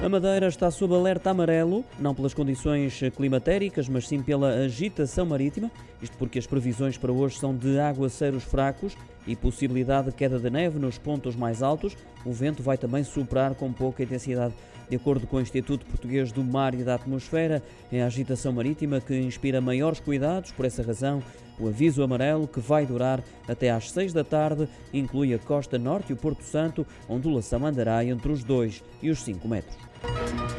A Madeira está sob alerta amarelo, não pelas condições climatéricas, mas sim pela agitação marítima. Isto porque as previsões para hoje são de aguaceiros fracos e possibilidade de queda de neve nos pontos mais altos. O vento vai também soprar com pouca intensidade. De acordo com o Instituto Português do Mar e da Atmosfera, é a agitação marítima que inspira maiores cuidados. Por essa razão, o aviso amarelo, que vai durar até às 6 da tarde, inclui a costa norte e o Porto Santo, ondulação andará entre os 2 e os 5 metros.